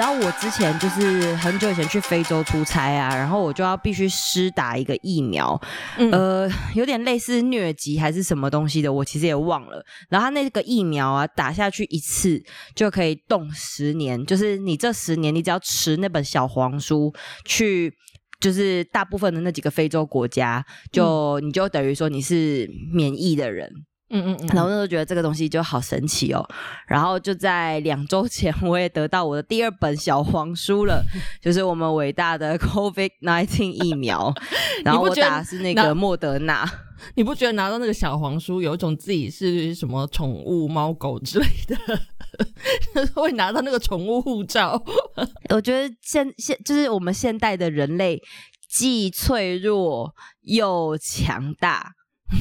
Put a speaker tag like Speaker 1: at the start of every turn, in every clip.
Speaker 1: 知道我之前就是很久以前去非洲出差啊，然后我就要必须施打一个疫苗，呃，有点类似疟疾还是什么东西的，我其实也忘了。然后他那个疫苗啊，打下去一次就可以冻十年，就是你这十年你只要持那本小黄书去，就是大部分的那几个非洲国家，就你就等于说你是免疫的人。嗯嗯嗯，然后那时候觉得这个东西就好神奇哦，然后就在两周前，我也得到我的第二本小黄书了，就是我们伟大的 COVID nineteen 疫苗，然后我打的是那个莫德纳。
Speaker 2: 你不觉得拿到那个小黄书，有一种自己是什么宠物猫狗之类的，会拿到那个宠物护照？
Speaker 1: 我觉得现现就是我们现代的人类，既脆弱又强大，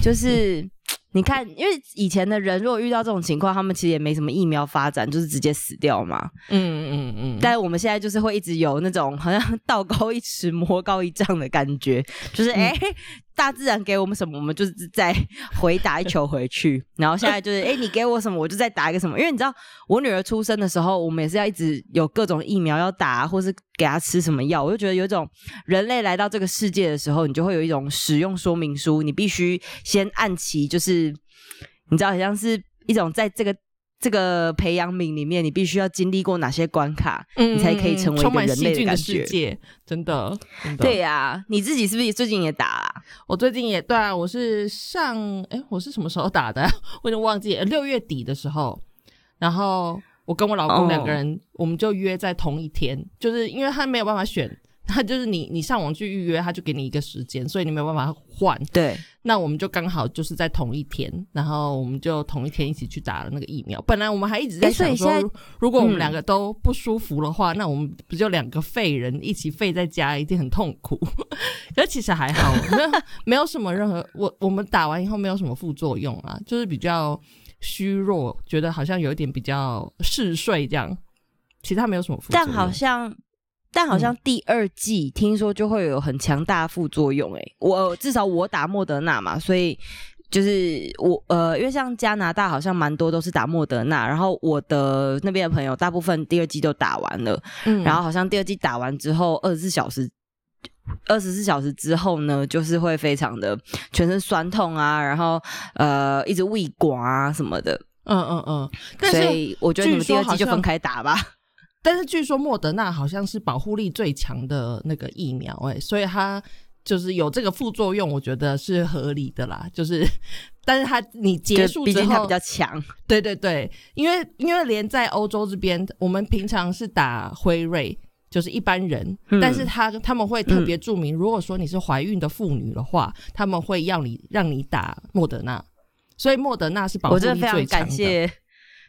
Speaker 1: 就是。你看，因为以前的人如果遇到这种情况，他们其实也没什么疫苗发展，就是直接死掉嘛。嗯嗯嗯。但是我们现在就是会一直有那种好像 道高一尺魔高一丈的感觉，就是哎。大自然给我们什么，我们就是在回打一球回去。然后现在就是，哎，你给我什么，我就再打一个什么。因为你知道，我女儿出生的时候，我们也是要一直有各种疫苗要打，或是给她吃什么药。我就觉得有一种人类来到这个世界的时候，你就会有一种使用说明书，你必须先按期，就是你知道，好像是一种在这个。这个培养皿里面，你必须要经历过哪些关卡，你才可以成为一个人类的感
Speaker 2: 觉？真的，
Speaker 1: 对呀，你自己是不是最近也打？
Speaker 2: 我最近也对啊，我是上哎，我是什么时候打的？我已经忘记，六月底的时候，然后我跟我老公两个人，我们就约在同一天，就是因为他没有办法选。他就是你，你上网去预约，他就给你一个时间，所以你没有办法换。
Speaker 1: 对，
Speaker 2: 那我们就刚好就是在同一天，然后我们就同一天一起去打了那个疫苗。本来我们还一直在想说，如果我们两个都不舒服的话，那我们不就两个废人一起废在家，一定很痛苦。可其实还好，没有没有什么任何我我们打完以后没有什么副作用啊，就是比较虚弱，觉得好像有一点比较嗜睡这样，其他没有什么副作用。
Speaker 1: 但好像。但好像第二季听说就会有很强大副作用，哎，我至少我打莫德纳嘛，所以就是我呃，因为像加拿大好像蛮多都是打莫德纳，然后我的那边的朋友大部分第二季都打完了，嗯，然后好像第二季打完之后二十四小时，二十四小时之后呢，就是会非常的全身酸痛啊，然后呃一直胃刮啊什么的，嗯嗯嗯，所以我觉得你们第二季就分开打吧。
Speaker 2: 但是据说莫德纳好像是保护力最强的那个疫苗，哎，所以它就是有这个副作用，我觉得是合理的啦。就是，但是它你结束之后它
Speaker 1: 比较强，
Speaker 2: 对对对，因为因为连在欧洲这边，我们平常是打辉瑞，就是一般人，但是他他们会特别注明，如果说你是怀孕的妇女的话，他们会要你让你打莫德纳，所以莫德纳是保护力最强的。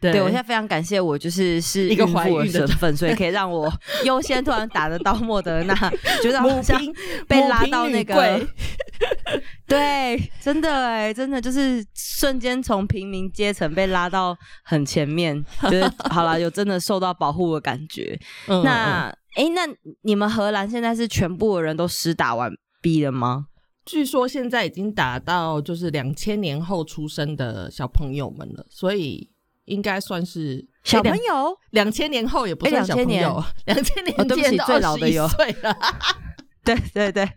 Speaker 1: 对，我现在非常感谢我，就是是
Speaker 2: 一个怀孕
Speaker 1: 的身份，所以可以让我优先突然打得到莫德纳，觉得好像被拉到那个，对，真的哎，真的就是瞬间从平民阶层被拉到很前面，觉得好了，有真的受到保护的感觉。那哎，那你们荷兰现在是全部的人都施打完毕了吗？
Speaker 2: 据说现在已经打到就是两千年后出生的小朋友们了，所以。应该算是
Speaker 1: 小朋友，
Speaker 2: 两千年后也不算小朋友，两千年
Speaker 1: 对不起，最老的有
Speaker 2: 岁了，
Speaker 1: 对对对，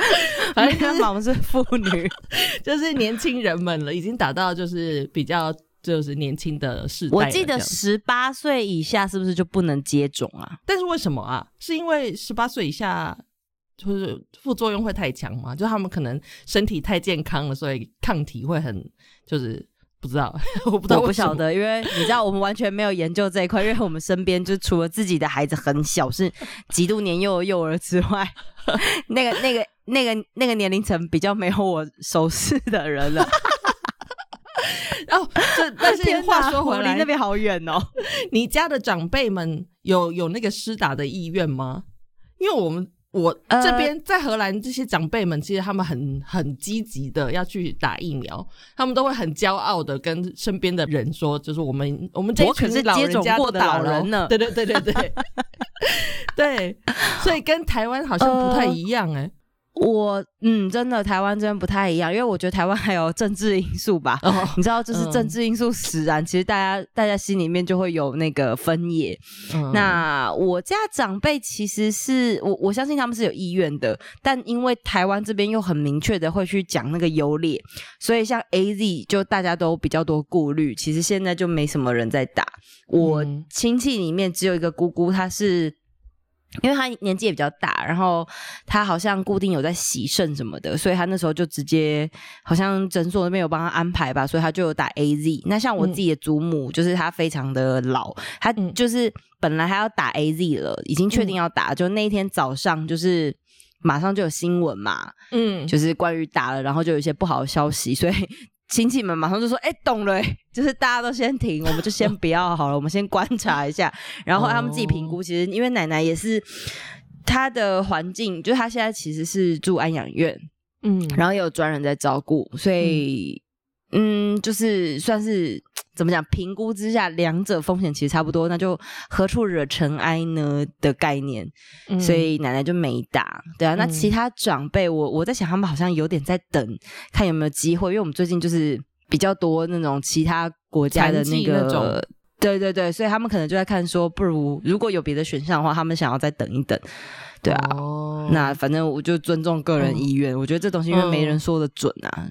Speaker 1: 反正我们是妇女，
Speaker 2: 就是年轻人们了，已经打到就是比较就是年轻的世代。
Speaker 1: 我记得十八岁以下是不是就不能接种啊？
Speaker 2: 但是为什么啊？是因为十八岁以下就是副作用会太强吗？就他们可能身体太健康了，所以抗体会很就是。不知道，我不知道，
Speaker 1: 我不晓得，因为你知道，我们完全没有研究这一块，因为我们身边就除了自己的孩子很小，是极度年幼的幼儿之外，那个、那个、那个、那个年龄层比较没有我熟识的人了。
Speaker 2: 哦，这但是话说回来，
Speaker 1: 离那边好远哦。
Speaker 2: 你家的长辈们有有那个施打的意愿吗？因为我们。我这边在荷兰，这些长辈们其实他们很很积极的要去打疫苗，他们都会很骄傲的跟身边的人说，就是我们我们这群是
Speaker 1: 接种过
Speaker 2: 的
Speaker 1: 老人呢，
Speaker 2: 对对对对对，对，所以跟台湾好像不太一样哎。
Speaker 1: 我嗯，真的台湾真的不太一样，因为我觉得台湾还有政治因素吧。你知道，就是政治因素使然，其实大家大家心里面就会有那个分野。那我家长辈其实是我我相信他们是有意愿的，但因为台湾这边又很明确的会去讲那个优劣，所以像 A Z 就大家都比较多顾虑。其实现在就没什么人在打。我亲戚里面只有一个姑姑，她是。因为他年纪也比较大，然后他好像固定有在洗肾什么的，所以他那时候就直接好像诊所那边有帮他安排吧，所以他就有打 A Z。那像我自己的祖母，就是他非常的老，他就是本来还要打 A Z 了，已经确定要打，就那一天早上就是马上就有新闻嘛，嗯，就是关于打了，然后就有一些不好的消息，所以。亲戚们马上就说：“哎，懂了，就是大家都先停，我们就先 不要好了，我们先观察一下。然后他们自己评估，其实因为奶奶也是她的环境，就是她现在其实是住安养院，嗯，然后也有专人在照顾，所以嗯，就是算是。”怎么讲？评估之下，两者风险其实差不多，那就何处惹尘埃呢的概念。所以奶奶就没打，对啊。那其他长辈，我我在想，他们好像有点在等，看有没有机会。因为我们最近就是比较多那种其他国家的那个，对对对，所以他们可能就在看说，不如如果有别的选项的话，他们想要再等一等，对啊。那反正我就尊重个人意愿，我觉得这东西因为没人说的准啊。
Speaker 2: 嗯，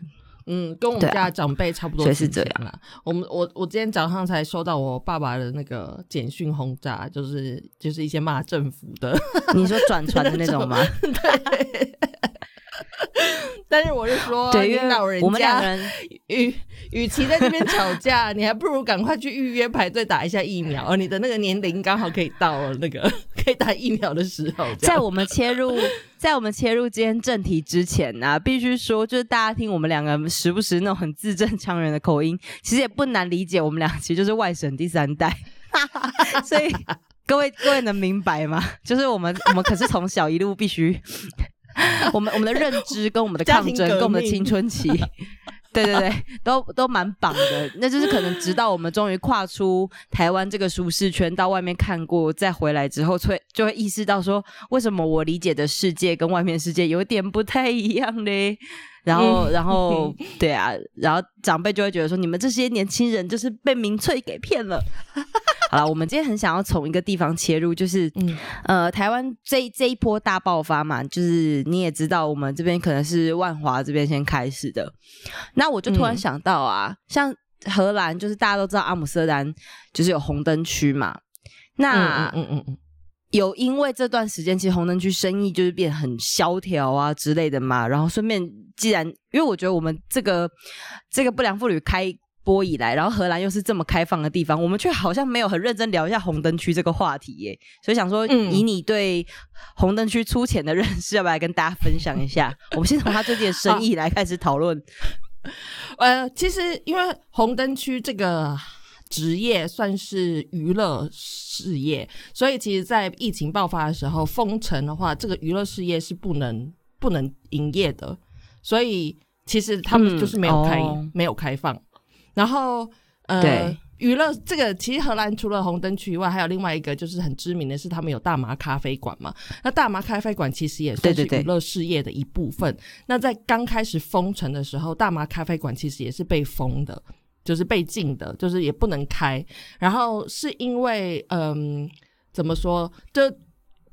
Speaker 2: 跟我们家长辈差不多，
Speaker 1: 是这样
Speaker 2: 啦。我们我我今天早上才收到我爸爸的那个简讯轰炸，就是就是一些骂政府的，
Speaker 1: 你说转传的那种吗？
Speaker 2: 对。但是我是说，
Speaker 1: 对，因为
Speaker 2: 老人
Speaker 1: 家
Speaker 2: 与与其在这边吵架，你还不如赶快去预约排队打一下疫苗。而你的那个年龄刚好可以到了那个可以打疫苗的时候。
Speaker 1: 在我们切入，在我们切入今天正题之前呢，必须说，就是大家听我们两个时不时那种很字正腔圆的口音，其实也不难理解，我们俩其实就是外省第三代，所以各位各位能明白吗？就是我们我们可是从小一路必须。我们我们的认知跟我们的抗争跟我们的青春期，对对对，都都蛮绑的。那就是可能直到我们终于跨出台湾这个舒适圈，到外面看过，再回来之后，会就会意识到说，为什么我理解的世界跟外面世界有点不太一样嘞？然后，然后，对啊，然后长辈就会觉得说，你们这些年轻人就是被民粹给骗了。好了，我们今天很想要从一个地方切入，就是呃，台湾这这一波大爆发嘛，就是你也知道，我们这边可能是万华这边先开始的。那我就突然想到啊，像荷兰，就是大家都知道阿姆斯特丹就是有红灯区嘛，那嗯嗯嗯。有因为这段时间其实红灯区生意就是变很萧条啊之类的嘛，然后顺便既然因为我觉得我们这个这个不良妇女开播以来，然后荷兰又是这么开放的地方，我们却好像没有很认真聊一下红灯区这个话题耶，所以想说以你对红灯区粗浅的认识，要不要来跟大家分享一下？我们先从他最近的生 意来开始讨论。
Speaker 2: 呃，其实因为红灯区这个。职业算是娱乐事业，所以其实，在疫情爆发的时候封城的话，这个娱乐事业是不能不能营业的。所以其实他们就是没有开没有开放。然后呃，娱乐这个其实荷兰除了红灯区以外，还有另外一个就是很知名的是他们有大麻咖啡馆嘛。那大麻咖啡馆其实也算是娱乐事业的一部分。那在刚开始封城的时候，大麻咖啡馆其实也是被封的。就是被禁的，就是也不能开。然后是因为，嗯，怎么说？就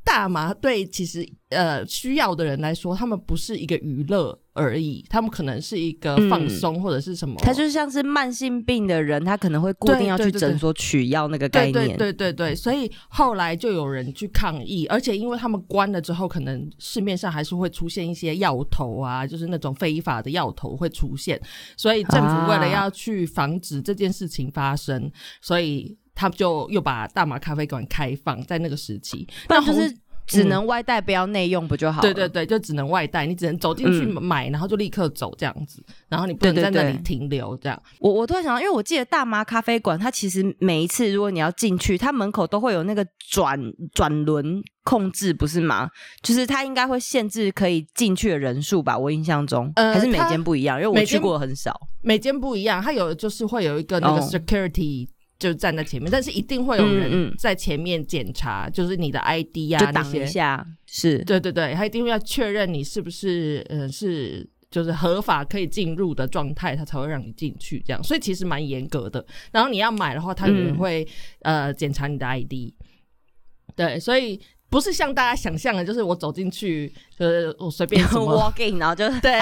Speaker 2: 大麻对其实呃需要的人来说，他们不是一个娱乐。而已，他们可能是一个放松或者是什么，
Speaker 1: 他就像是慢性病的人，他可能会固定要去诊所取药那个概
Speaker 2: 念，对对对，所以后来就有人去抗议，而且因为他们关了之后，可能市面上还是会出现一些药头啊，就是那种非法的药头会出现，所以政府为了要去防止这件事情发生，所以他就又把大麻咖啡馆开放在那个时期，
Speaker 1: 那就是。只能外带不要内用不就好？
Speaker 2: 对对对，就只能外带，你只能走进去买，然后就立刻走这样子，然后你不能在那里停留这样。
Speaker 1: 我我突然想到，因为我记得大妈咖啡馆，它其实每一次如果你要进去，它门口都会有那个转转轮控制，不是吗？就是它应该会限制可以进去的人数吧？我印象中，还是每间不一样，因为我去过很少，
Speaker 2: 每间不一样，它有就是会有一个那个 security。就站在前面，但是一定会有人在前面检查，就是你的 ID 呀，
Speaker 1: 挡一下，是。
Speaker 2: 对对对，他一定会要确认你是不是嗯是就是合法可以进入的状态，他才会让你进去这样，所以其实蛮严格的。然后你要买的话，他也会呃检查你的 ID，对，所以。不是像大家想象的，就是我走进去，就是我随便
Speaker 1: walk in，然后就
Speaker 2: 对，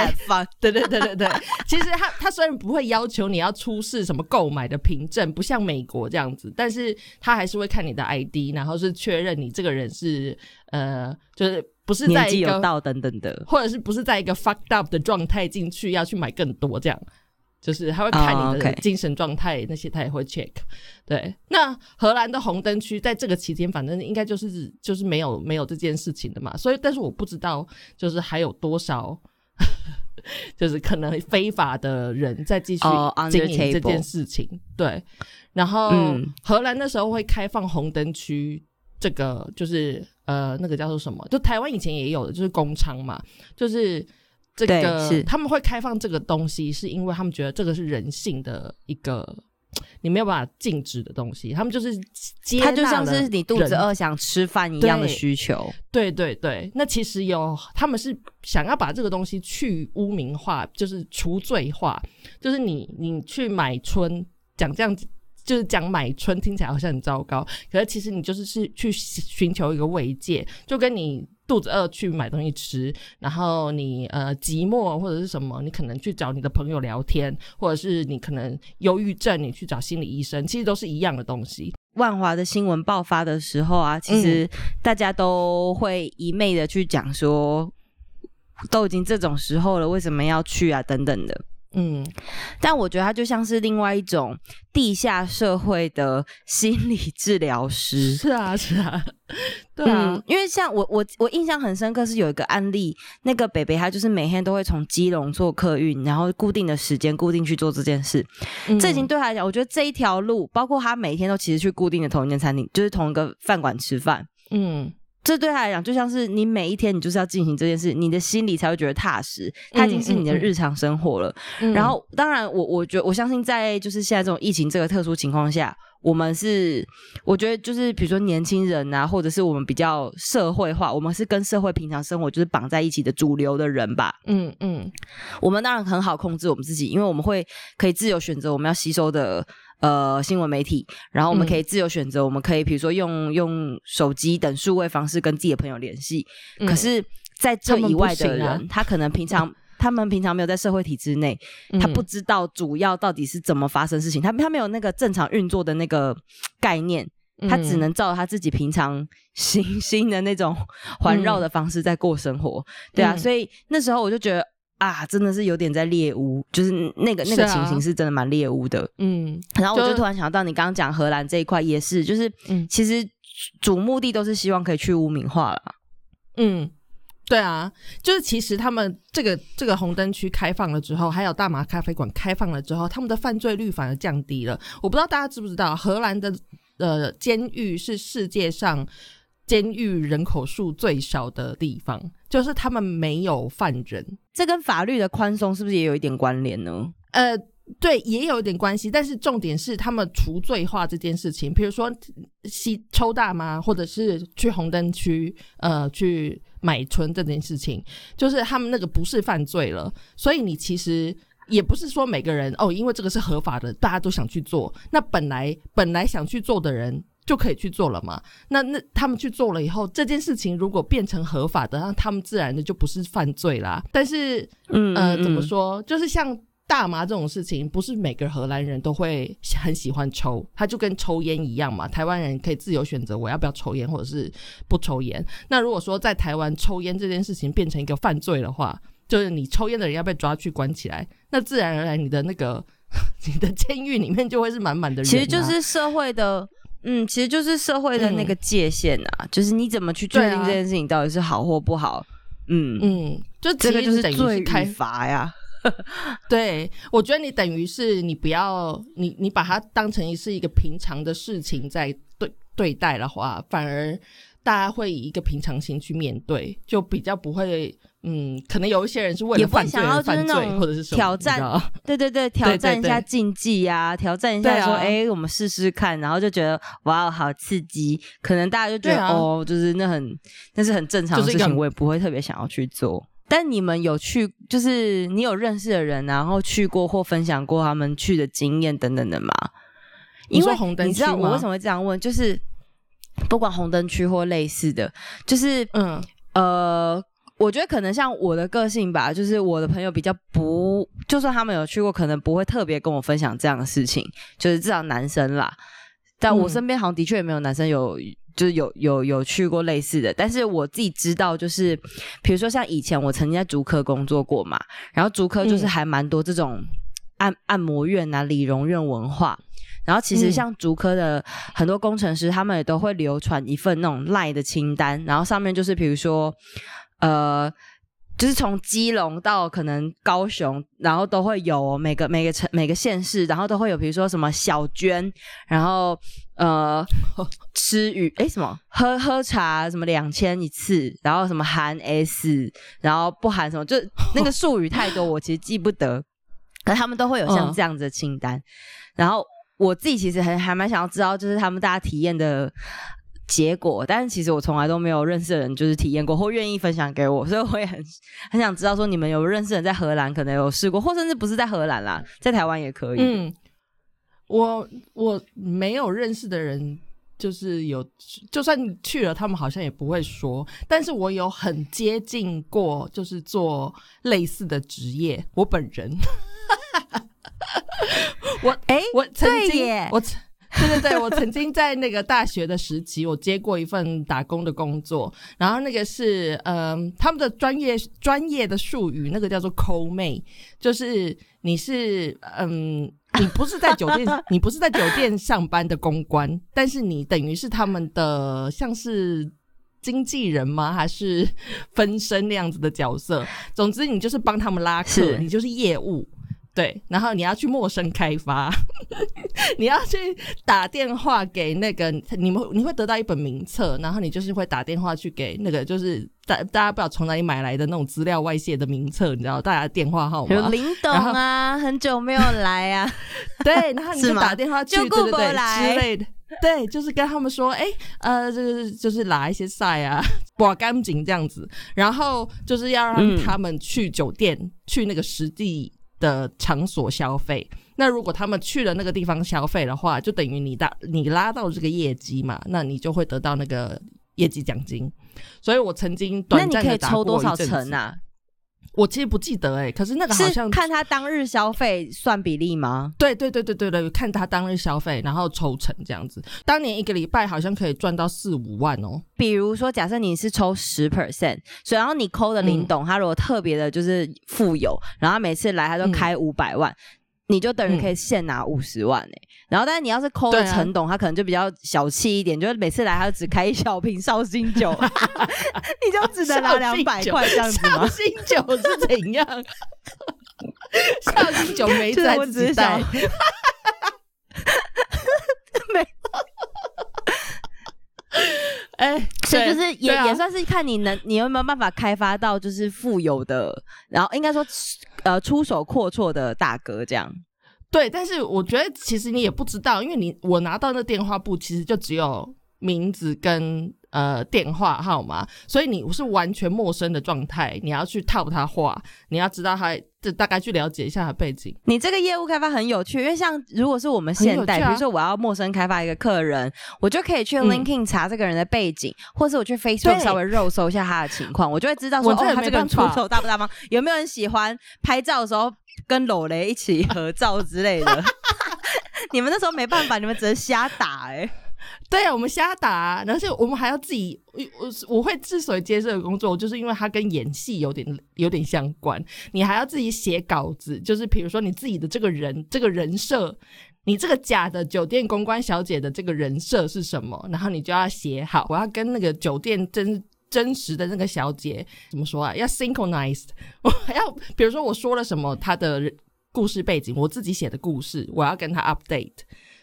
Speaker 2: 对对对对对。其实他他虽然不会要求你要出示什么购买的凭证，不像美国这样子，但是他还是会看你的 ID，然后是确认你这个人是呃，就是不是在一个
Speaker 1: 道等等的，
Speaker 2: 或者是不是在一个 fucked up 的状态进去要去买更多这样。就是他会看你的精神状态，那些他也会 check。对，那荷兰的红灯区在这个期间，反正应该就是就是没有没有这件事情的嘛。所以，但是我不知道，就是还有多少，就是可能非法的人在继续经营这件事情。对，然后荷兰那时候会开放红灯区，这个就是呃，那个叫做什么？就台湾以前也有的，就是工厂嘛，就是。这个他们会开放这个东西，是因为他们觉得这个是人性的一个 你没有办法禁止的东西。他们就是
Speaker 1: 它就像是你肚子饿想吃饭一样的需求。
Speaker 2: 对对对，那其实有他们是想要把这个东西去污名化，就是除罪化。就是你你去买春讲这样子，就是讲买春听起来好像很糟糕，可是其实你就是是去寻求一个慰藉，就跟你。肚子饿去买东西吃，然后你呃寂寞或者是什么，你可能去找你的朋友聊天，或者是你可能忧郁症，你去找心理医生，其实都是一样的东西。
Speaker 1: 万华的新闻爆发的时候啊，其实大家都会一昧的去讲说，都已经这种时候了，为什么要去啊？等等的。嗯，但我觉得他就像是另外一种地下社会的心理治疗师。
Speaker 2: 是啊，是啊，对啊，
Speaker 1: 因为像我我我印象很深刻是有一个案例，那个北北他就是每天都会从基隆坐客运，然后固定的时间固定去做这件事。这已经对他来讲，我觉得这一条路，包括他每天都其实去固定的同一间餐厅，就是同一个饭馆吃饭。嗯。这对他来讲，就像是你每一天，你就是要进行这件事，你的心里才会觉得踏实。它已经是你的日常生活了。然后，当然，我我觉得我相信，在就是现在这种疫情这个特殊情况下，我们是我觉得就是比如说年轻人啊，或者是我们比较社会化，我们是跟社会平常生活就是绑在一起的主流的人吧。嗯嗯，我们当然很好控制我们自己，因为我们会可以自由选择我们要吸收的。呃，新闻媒体，然后我们可以自由选择，我们可以比如说用用手机等数位方式跟自己的朋友联系。可是，在这以外的人，他可能平常 他们平常没有在社会体制内，他不知道主要到底是怎么发生事情，他他没有那个正常运作的那个概念，他只能照他自己平常行星 的那种环绕的方式在过生活。对啊，所以那时候我就觉得。啊，真的是有点在猎巫，就是那个那个情形是真的蛮猎巫的。嗯，然后我就突然想到，你刚刚讲荷兰这一块也是，就是其实主目的都是希望可以去污名化了。
Speaker 2: 嗯，对啊，就是其实他们这个这个红灯区开放了之后，还有大麻咖啡馆开放了之后，他们的犯罪率反而降低了。我不知道大家知不知道，荷兰的呃监狱是世界上。监狱人口数最少的地方，就是他们没有犯人。
Speaker 1: 这跟法律的宽松是不是也有一点关联呢？
Speaker 2: 呃，对，也有一点关系。但是重点是他们除罪化这件事情，比如说吸抽大麻，或者是去红灯区呃去买春这件事情，就是他们那个不是犯罪了。所以你其实也不是说每个人哦，因为这个是合法的，大家都想去做。那本来本来想去做的人。就可以去做了嘛？那那他们去做了以后，这件事情如果变成合法的，那他们自然的就不是犯罪啦。但是，嗯呃，怎么说？就是像大麻这种事情，不是每个荷兰人都会很喜欢抽，它就跟抽烟一样嘛。台湾人可以自由选择我要不要抽烟，或者是不抽烟。那如果说在台湾抽烟这件事情变成一个犯罪的话，就是你抽烟的人要被抓去关起来，那自然而然你的那个 你的监狱里面就会是满满的人。
Speaker 1: 其实就是社会的。嗯，其实就是社会的那个界限啊，就是你怎么去确定这件事情到底是好或不好？嗯
Speaker 2: 嗯，就
Speaker 1: 这个就是
Speaker 2: 最
Speaker 1: 开罚呀。
Speaker 2: 对，我觉得你等于是你不要你你把它当成是一个平常的事情在对对待的话，反而大家会以一个平常心去面对，就比较不会。嗯，可能有一些人是为了犯罪而犯罪，或者是
Speaker 1: 挑战，对对对，挑战一下禁忌啊，挑战一下说，哎，我们试试看，然后就觉得哇，好刺激，可能大家就觉得哦，就是那很那是很正常的事情，我也不会特别想要去做。但你们有去，就是你有认识的人，然后去过或分享过他们去的经验等等的吗？因为你知道我为什么会这样问，就是不管红灯区或类似的，就是嗯呃。我觉得可能像我的个性吧，就是我的朋友比较不，就算他们有去过，可能不会特别跟我分享这样的事情。就是至少男生啦，但我身边好像的确也没有男生有，就是有有有去过类似的。但是我自己知道，就是比如说像以前我曾经在竹科工作过嘛，然后竹科就是还蛮多这种按按摩院啊、理容院文化。然后其实像竹科的很多工程师，他们也都会流传一份那种赖的清单，然后上面就是比如说。呃，就是从基隆到可能高雄，然后都会有每个每个城每个县市，然后都会有，比如说什么小娟，然后呃 吃鱼哎什么？喝喝茶什么两千一次，然后什么含 S，然后不含什么，就那个术语太多，我其实记不得，可他们都会有像这样子的清单，然后我自己其实还还蛮想要知道，就是他们大家体验的。结果，但是其实我从来都没有认识的人就是体验过或愿意分享给我，所以我也很很想知道说你们有认识人在荷兰可能有试过，或甚至不是在荷兰啦，在台湾也可以。
Speaker 2: 嗯，我我没有认识的人，就是有，就算去了，他们好像也不会说。但是我有很接近过，就是做类似的职业。我本人，我哎，我曾经我。对对对，我曾经在那个大学的时期，我接过一份打工的工作，然后那个是嗯，他们的专业专业的术语，那个叫做抠妹，就是你是嗯，你不是在酒店，你不是在酒店上班的公关，但是你等于是他们的像是经纪人吗？还是分身那样子的角色？总之，你就是帮他们拉客，你就是业务。对，然后你要去陌生开发，你要去打电话给那个你们，你会得到一本名册，然后你就是会打电话去给那个，就是大大家不知道从哪里买来的那种资料外泄的名册，你知道大家电话号码，
Speaker 1: 林董啊，很久没有来啊，
Speaker 2: 对，然后你就打电话去，对对对之类的，对，就是跟他们说，哎，呃，就是就是拿一些菜啊，刮干净这样子，然后就是要让他们去酒店，去那个实际。的场所消费，那如果他们去了那个地方消费的话，就等于你到你拉到这个业绩嘛，那你就会得到那个业绩奖金。所以我曾经短暂的
Speaker 1: 抽多少成啊？
Speaker 2: 我其实不记得哎，可是那个好像
Speaker 1: 看他当日消费算比例吗？
Speaker 2: 对对对对对对，看他当日消费，然后抽成这样子。当年一个礼拜好像可以赚到四五万哦。
Speaker 1: 比如说，假设你是抽十 percent，所以然后你扣的林董，他如果特别的就是富有，然后每次来他都开五百万。你就等于可以现拿五十万哎，然后但是你要是抠了陈董，他可能就比较小气一点，就是每次来他就只开一小瓶绍兴酒，你就只能拿两百块这样子吗？
Speaker 2: 绍兴酒是怎样？绍兴酒没在自己带，
Speaker 1: 没。哎，所以就是也也算是看你能，你有没有办法开发到就是富有的，然后应该说呃出手阔绰的大哥这样。
Speaker 2: 对，但是我觉得其实你也不知道，因为你我拿到那电话簿其实就只有名字跟。呃，电话号码，所以你是完全陌生的状态，你要去套他话，你要知道他，这大概去了解一下他背景。
Speaker 1: 你这个业务开发很有趣，因为像如果是我们现代，比如说我要陌生开发一个客人，我就可以去 LinkedIn 查这个人的背景，或是我去 Facebook 稍微肉搜一下他的情况，我就会知道说，哦，他这个人出手大不大方，有没有人喜欢拍照的时候跟裸雷一起合照之类的。你们那时候没办法，你们只能瞎打哎。
Speaker 2: 对啊，我们瞎打，而且我们还要自己。我我会之所以接这个工作，就是因为它跟演戏有点有点相关。你还要自己写稿子，就是比如说你自己的这个人这个人设，你 这个假的酒店公关小姐的这个人设是什么？然后你就要写好，我要跟那个酒店真真实的那个小姐怎么说啊？要 synchronized，我还要比如说我说了什么，她的故事背景，我自己写的故事，我要跟她 update。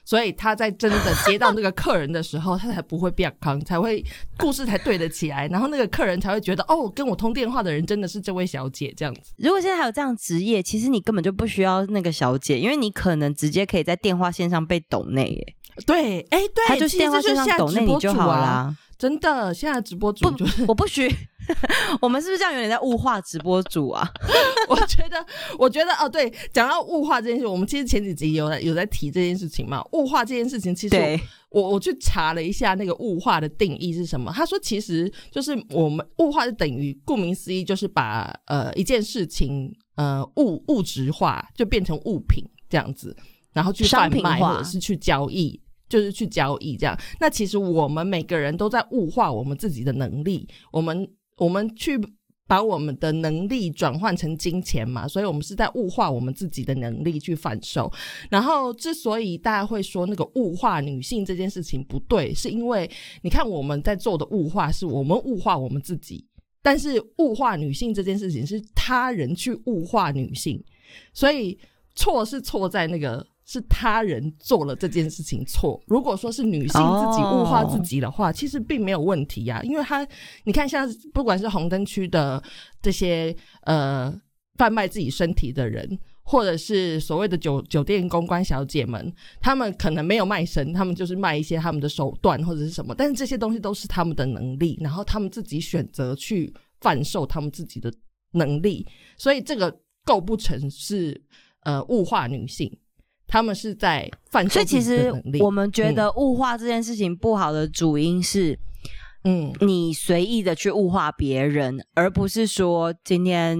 Speaker 2: 所以他在真的接到那个客人的时候，他才不会变康，才会故事才对得起来，然后那个客人才会觉得哦，跟我通电话的人真的是这位小姐这样子。
Speaker 1: 如果现在还有这样职业，其实你根本就不需要那个小姐，因为你可能直接可以在电话线上被抖内耶。
Speaker 2: 对，哎，对，
Speaker 1: 他就电话线上抖内你就好了。
Speaker 2: 真的，现在直播主就
Speaker 1: 我不许。我们是不是这样有点在物化直播主啊？
Speaker 2: 我觉得，我觉得哦，对，讲到物化这件事，我们其实前几集有有在提这件事情嘛。物化这件事情，其实我我去查了一下那个物化的定义是什么。他说，其实就是我们物化就等于顾名思义，就是把呃一件事情呃物物质化，就变成物品这样子，然后去贩卖或者是去交易。就是去交易这样，那其实我们每个人都在物化我们自己的能力，我们我们去把我们的能力转换成金钱嘛，所以我们是在物化我们自己的能力去贩售。然后之所以大家会说那个物化女性这件事情不对，是因为你看我们在做的物化是我们物化我们自己，但是物化女性这件事情是他人去物化女性，所以错是错在那个。是他人做了这件事情错。如果说是女性自己物化自己的话，其实并没有问题呀。因为他，你看，像不管是红灯区的这些呃贩卖自己身体的人，或者是所谓的酒酒店公关小姐们，他们可能没有卖身，他们就是卖一些他们的手段或者是什么。但是这些东西都是他们的能力，然后他们自己选择去贩售他们自己的能力，所以这个构不成是呃物化女性。他们是在犯
Speaker 1: 所以其实我们觉得物化这件事情不好的主因是，嗯，你随意的去物化别人，而不是说今天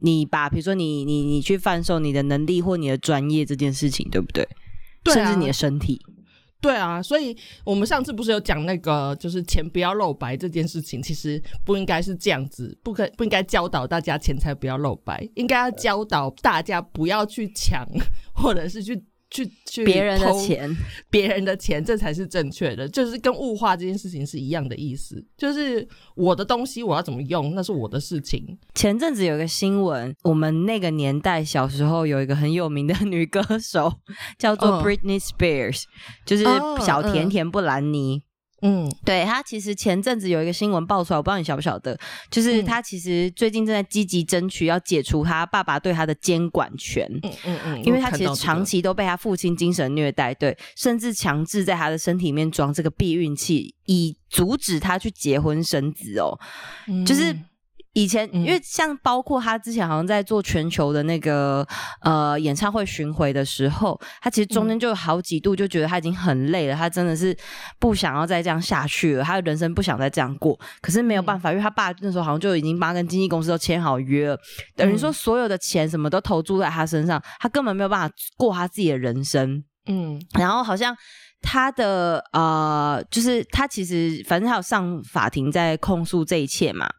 Speaker 1: 你把比如说你你你去贩售你的能力或你的专业这件事情，对不对？甚至你的身体。
Speaker 2: 对啊，所以我们上次不是有讲那个，就是钱不要露白这件事情，其实不应该是这样子，不可不应该教导大家钱财不要露白，应该要教导大家不要去抢，或者是去。去去
Speaker 1: 别人的钱，
Speaker 2: 别人的钱，这才是正确的，就是跟物化这件事情是一样的意思。就是我的东西我要怎么用，那是我的事情。
Speaker 1: 前阵子有个新闻，我们那个年代小时候有一个很有名的女歌手，叫做 Britney Spears，就是小甜甜布兰妮。嗯，对他其实前阵子有一个新闻爆出来，我不知道你晓不晓得，就是他其实最近正在积极争取要解除他爸爸对他的监管权。嗯嗯嗯，因为他其实长期都被他父亲精神虐待，对，甚至强制在他的身体里面装这个避孕器，以阻止他去结婚生子哦，就是。以前，因为像包括他之前好像在做全球的那个呃演唱会巡回的时候，他其实中间就有好几度就觉得他已经很累了，他真的是不想要再这样下去了，他的人生不想再这样过。可是没有办法，因为他爸那时候好像就已经帮跟经纪公司都签好约了，等于说所有的钱什么都投注在他身上，他根本没有办法过他自己的人生。嗯，然后好像。他的呃，就是他其实反正他有上法庭在控诉这一切嘛，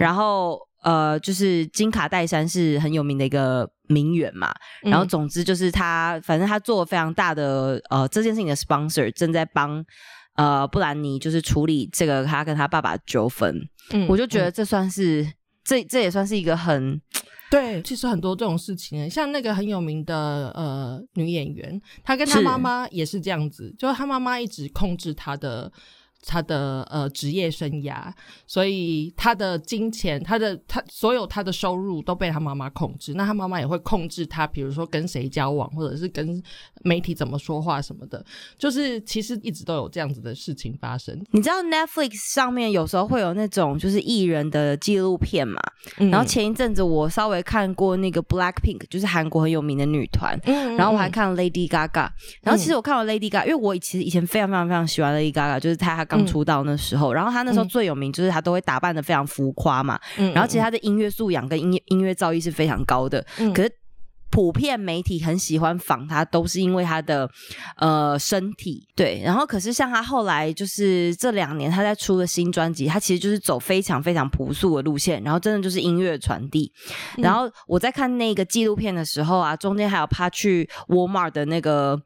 Speaker 1: 然后呃，就是金卡戴珊是很有名的一个名媛嘛，然后总之就是他反正他做了非常大的呃这件事情的 sponsor 正在帮呃布兰妮就是处理这个他跟他爸爸纠纷，嗯，我就觉得这算是这这也算是一个很。
Speaker 2: 对，其实很多这种事情，像那个很有名的呃女演员，她跟她妈妈也是这样子，就是她妈妈一直控制她的。他的呃职业生涯，所以他的金钱，他的他所有他的收入都被他妈妈控制。那他妈妈也会控制他，比如说跟谁交往，或者是跟媒体怎么说话什么的。就是其实一直都有这样子的事情发生。
Speaker 1: 你知道 Netflix 上面有时候会有那种就是艺人的纪录片嘛？然后前一阵子我稍微看过那个 Black Pink，就是韩国很有名的女团。然后我还看了 Lady Gaga。然后其实我看了 Lady Gaga，因为我其实以前非常非常非常喜欢 Lady Gaga，就是她。刚出道那时候，然后他那时候最有名就是他都会打扮的非常浮夸嘛，然后其实他的音乐素养跟音乐音乐造诣是非常高的，可是。普遍媒体很喜欢仿他，都是因为他的呃身体对。然后可是像他后来就是这两年他在出了新专辑，他其实就是走非常非常朴素的路线，然后真的就是音乐传递。然后我在看那个纪录片的时候啊，中间还有他去 Walmart 的那个。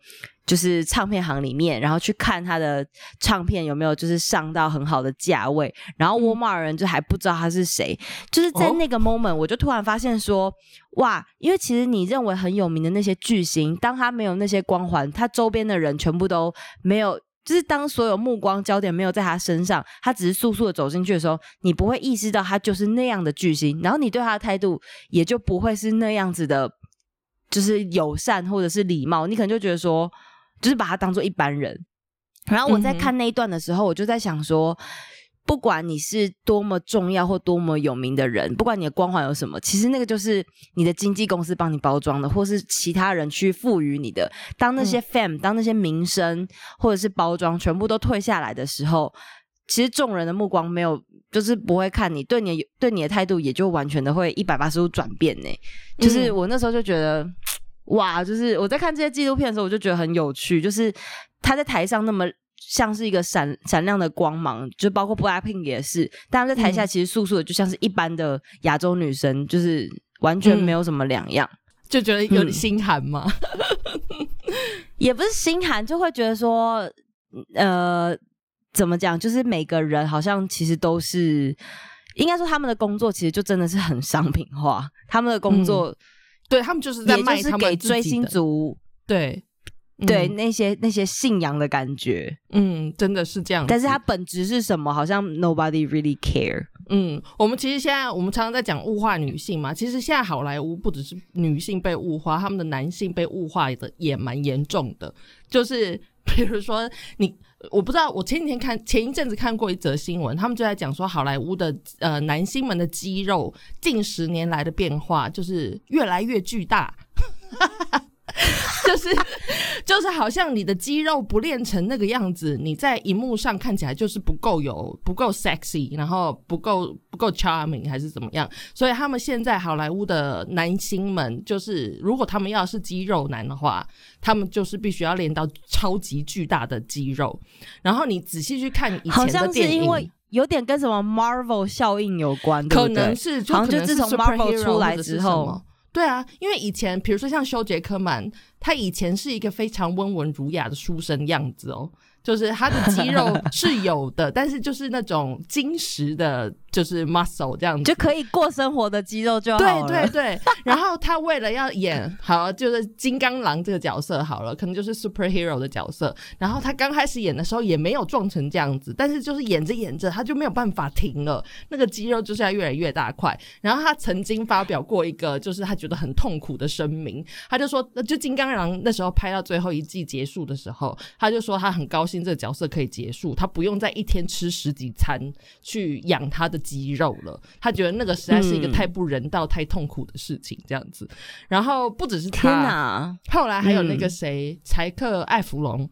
Speaker 1: 就是唱片行里面，然后去看他的唱片有没有就是上到很好的价位，然后沃尔玛人就还不知道他是谁，就是在那个 moment，我就突然发现说，哇，因为其实你认为很有名的那些巨星，当他没有那些光环，他周边的人全部都没有，就是当所有目光焦点没有在他身上，他只是速速的走进去的时候，你不会意识到他就是那样的巨星，然后你对他的态度也就不会是那样子的，就是友善或者是礼貌，你可能就觉得说。就是把他当做一般人，然后我在看那一段的时候，我就在想说，不管你是多么重要或多么有名的人，不管你的光环有什么，其实那个就是你的经纪公司帮你包装的，或是其他人去赋予你的。当那些 fame 当那些名声或者是包装全部都退下来的时候，其实众人的目光没有，就是不会看你，对你对你的态度也就完全的会一百八十度转变呢。就是我那时候就觉得。哇，就是我在看这些纪录片的时候，我就觉得很有趣。就是他在台上那么像是一个闪闪亮的光芒，就包括 Blackpink 也是，但在台下其实素素的，就像是一般的亚洲女生，就是完全没有什么两样，
Speaker 2: 就觉得有点心寒嘛。
Speaker 1: 也不是心寒，就会觉得说，呃，怎么讲？就是每个人好像其实都是，应该说他们的工作其实就真的是很商品化，他们的工作。
Speaker 2: 对他们就是在卖他们
Speaker 1: 追星族，
Speaker 2: 对
Speaker 1: 对那些那些信仰的感觉，
Speaker 2: 嗯，真的是这样。
Speaker 1: 但是它本质是什么？好像 nobody really care。
Speaker 2: 嗯，我们其实现在我们常常在讲物化女性嘛，其实现在好莱坞不只是女性被物化，他们的男性被物化的也蛮严重的。就是比如说你。我不知道，我前几天看前一阵子看过一则新闻，他们就在讲说好莱坞的呃男星们的肌肉近十年来的变化，就是越来越巨大。就是就是好像你的肌肉不练成那个样子，你在荧幕上看起来就是不够有不够 sexy，然后不够不够 charming 还是怎么样？所以他们现在好莱坞的男星们，就是如果他们要是肌肉男的话，他们就是必须要练到超级巨大的肌肉。然后你仔细去看以前的电影，
Speaker 1: 有点跟什么 Marvel 效应有关，
Speaker 2: 可能是
Speaker 1: 好像就自从 Marvel 出来之后。
Speaker 2: 对啊，因为以前比如说像修杰克曼，他以前是一个非常温文儒雅的书生样子哦。就是他的肌肉是有的，但是就是那种精实的，就是 muscle 这样子，
Speaker 1: 就可以过生活的肌肉就好
Speaker 2: 了。对对对。然后他为了要演好，就是金刚狼这个角色好了，可能就是 superhero 的角色。然后他刚开始演的时候也没有壮成这样子，但是就是演着演着他就没有办法停了，那个肌肉就是要越来越大块。然后他曾经发表过一个就是他觉得很痛苦的声明，他就说，就金刚狼那时候拍到最后一季结束的时候，他就说他很高兴。这个角色可以结束，他不用再一天吃十几餐去养他的肌肉了。他觉得那个实在是一个太不人道、太痛苦的事情，这样子。然后不只是他，后来还有那个谁，柴克·艾弗隆。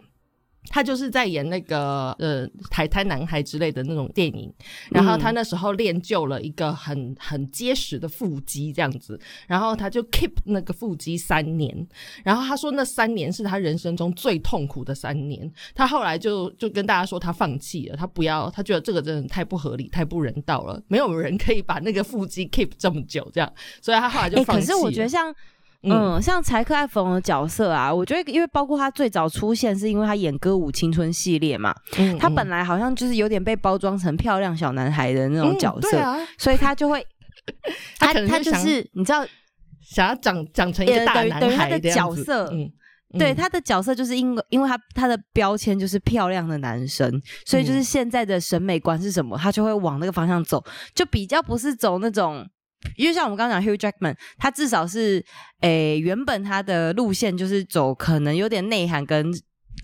Speaker 2: 他就是在演那个呃海滩男孩之类的那种电影，然后他那时候练就了一个很很结实的腹肌这样子，然后他就 keep 那个腹肌三年，然后他说那三年是他人生中最痛苦的三年，他后来就就跟大家说他放弃了，他不要，他觉得这个真的太不合理、太不人道了，没有人可以把那个腹肌 keep 这么久这样，所以他后来就放弃。
Speaker 1: 可是我觉得像。嗯，像柴克艾弗隆的角色啊，我觉得因为包括他最早出现是因为他演歌舞青春系列嘛，他本来好像就是有点被包装成漂亮小男孩的那种角色，所以他就会 他他就是你知道
Speaker 2: 想要长长成一个大男孩
Speaker 1: 的角色，嗯，对他的角色就是因为因为他他的标签就是漂亮的男生，所以就是现在的审美观是什么，他就会往那个方向走，就比较不是走那种。因为像我们刚刚讲 Hugh Jackman，他至少是诶，原本他的路线就是走可能有点内涵跟